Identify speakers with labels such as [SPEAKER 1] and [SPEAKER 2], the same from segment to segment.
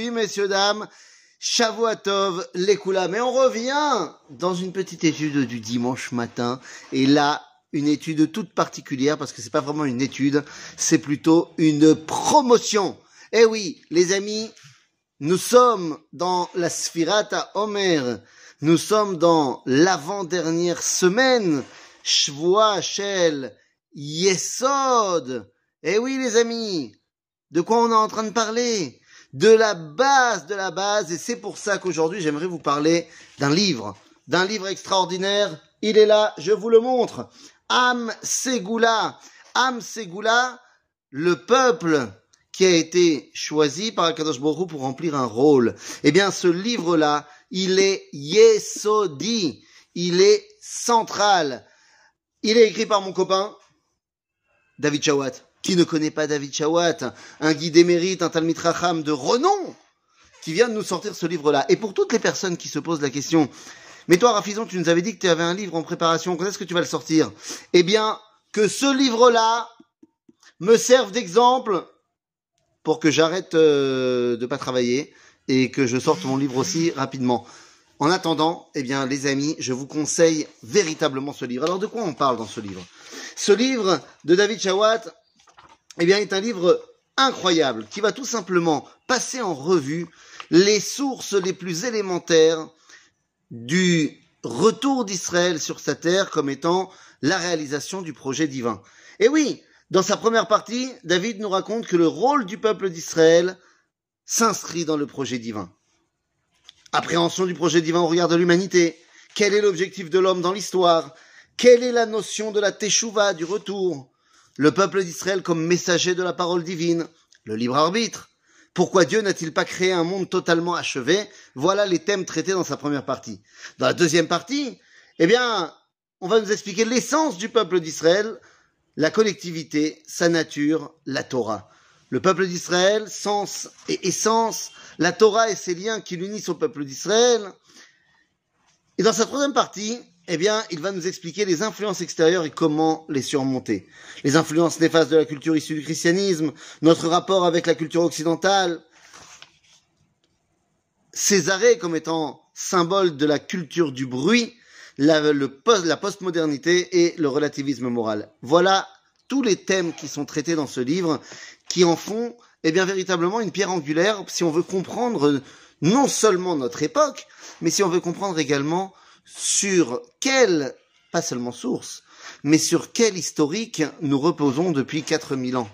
[SPEAKER 1] oui, messieurs, dames, Shavuatov, Lekula. Mais on revient dans une petite étude du dimanche matin. Et là, une étude toute particulière parce que c'est pas vraiment une étude, c'est plutôt une promotion. Eh oui, les amis, nous sommes dans la Sphirata Omer. Nous sommes dans l'avant-dernière semaine. Shvoa Shel Yesod. Eh oui, les amis. De quoi on est en train de parler? De la base de la base. Et c'est pour ça qu'aujourd'hui, j'aimerais vous parler d'un livre. D'un livre extraordinaire. Il est là, je vous le montre. Am Segula. Am Segula, le peuple qui a été choisi par Akadosh Hu pour remplir un rôle. Eh bien, ce livre-là, il est Yesodi. Il est central. Il est écrit par mon copain, David Chawat. Qui ne connaît pas David Chawat Un guide émérite, un Talmid Racham de renom, qui vient de nous sortir ce livre-là. Et pour toutes les personnes qui se posent la question, mais toi, Rafizon, tu nous avais dit que tu avais un livre en préparation, quand est-ce que tu vas le sortir? Eh bien, que ce livre-là me serve d'exemple pour que j'arrête euh, de pas travailler et que je sorte mon livre aussi rapidement. En attendant, eh bien, les amis, je vous conseille véritablement ce livre. Alors, de quoi on parle dans ce livre? Ce livre de David Chawat, eh bien, est un livre incroyable qui va tout simplement passer en revue les sources les plus élémentaires du retour d'Israël sur sa terre comme étant la réalisation du projet divin. Et oui, dans sa première partie, David nous raconte que le rôle du peuple d'Israël s'inscrit dans le projet divin. Appréhension du projet divin au regard de l'humanité. Quel est l'objectif de l'homme dans l'histoire? Quelle est la notion de la teshuva, du retour? Le peuple d'Israël comme messager de la parole divine Le libre arbitre Pourquoi Dieu n'a-t-il pas créé un monde totalement achevé? Voilà les thèmes traités dans sa première partie. Dans la deuxième partie, eh bien, on va nous expliquer l'essence du peuple d'Israël, la collectivité, sa nature, la Torah. Le peuple d'Israël, sens et essence, la Torah et ses liens qui l'unissent au peuple d'Israël. Et dans sa troisième partie, eh bien, il va nous expliquer les influences extérieures et comment les surmonter. Les influences néfastes de la culture issue du christianisme, notre rapport avec la culture occidentale, Césarée comme étant symbole de la culture du bruit, la, postmodernité et le relativisme moral. Voilà tous les thèmes qui sont traités dans ce livre qui en font eh véritablement une pierre angulaire si on veut comprendre non seulement notre époque, mais si on veut comprendre également sur quelle, pas seulement source, mais sur quel historique nous reposons depuis 4000 ans.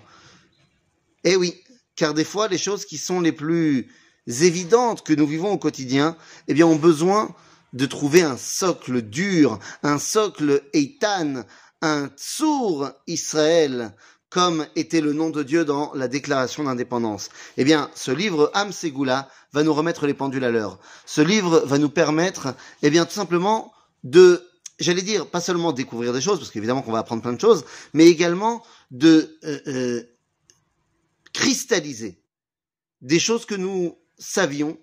[SPEAKER 1] Eh oui, car des fois les choses qui sont les plus évidentes que nous vivons au quotidien, eh bien ont besoin de trouver un socle dur, un socle eitan, un sourd Israël comme était le nom de Dieu dans la déclaration d'indépendance. Eh bien, ce livre, Am Segula, va nous remettre les pendules à l'heure. Ce livre va nous permettre, eh bien, tout simplement de, j'allais dire, pas seulement découvrir des choses, parce qu'évidemment qu'on va apprendre plein de choses, mais également de euh, euh, cristalliser des choses que nous savions,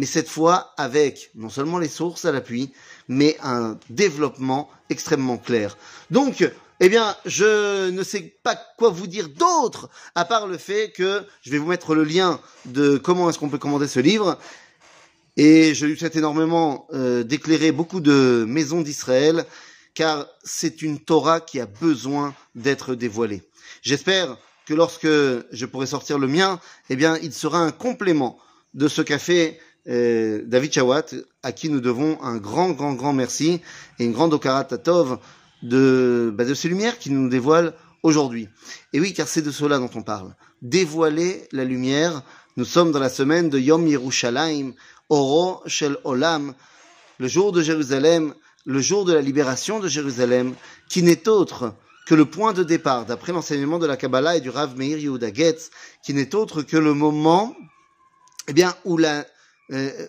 [SPEAKER 1] mais cette fois avec non seulement les sources à l'appui, mais un développement extrêmement clair. Donc, eh bien, je ne sais pas quoi vous dire d'autre, à part le fait que je vais vous mettre le lien de comment est-ce qu'on peut commander ce livre. Et je lui souhaite énormément euh, d'éclairer beaucoup de maisons d'Israël, car c'est une Torah qui a besoin d'être dévoilée. J'espère que lorsque je pourrai sortir le mien, eh bien, il sera un complément de ce qu'a fait euh, David Chawat, à qui nous devons un grand, grand, grand merci et une grande okarat Tov de, bah, de ces lumières qui nous dévoilent aujourd'hui. Et oui, car c'est de cela dont on parle. Dévoiler la lumière. Nous sommes dans la semaine de Yom Yerushalayim, Oro Shel Olam, le jour de Jérusalem, le jour de la libération de Jérusalem, qui n'est autre que le point de départ, d'après l'enseignement de la Kabbalah et du Rav Meir Yehuda Getz, qui n'est autre que le moment, eh bien, où la, euh,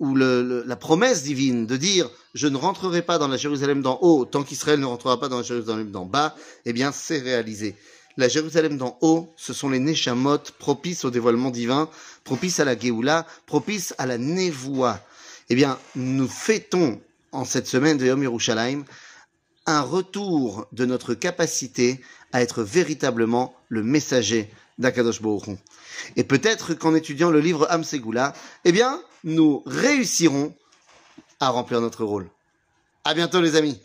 [SPEAKER 1] le, la promesse divine de dire je ne rentrerai pas dans la Jérusalem d'en haut tant qu'Israël ne rentrera pas dans la Jérusalem d'en bas, eh bien c'est réalisé. La Jérusalem d'en haut, ce sont les Neshamot propices au dévoilement divin, propices à la Géoula, propices à la Nevoa. Eh bien, nous fêtons en cette semaine de Yom Yerushalayim un retour de notre capacité à être véritablement le messager d'Akadosh Baruch Et peut-être qu'en étudiant le livre Am Segula, eh bien, nous réussirons à remplir notre rôle. À bientôt les amis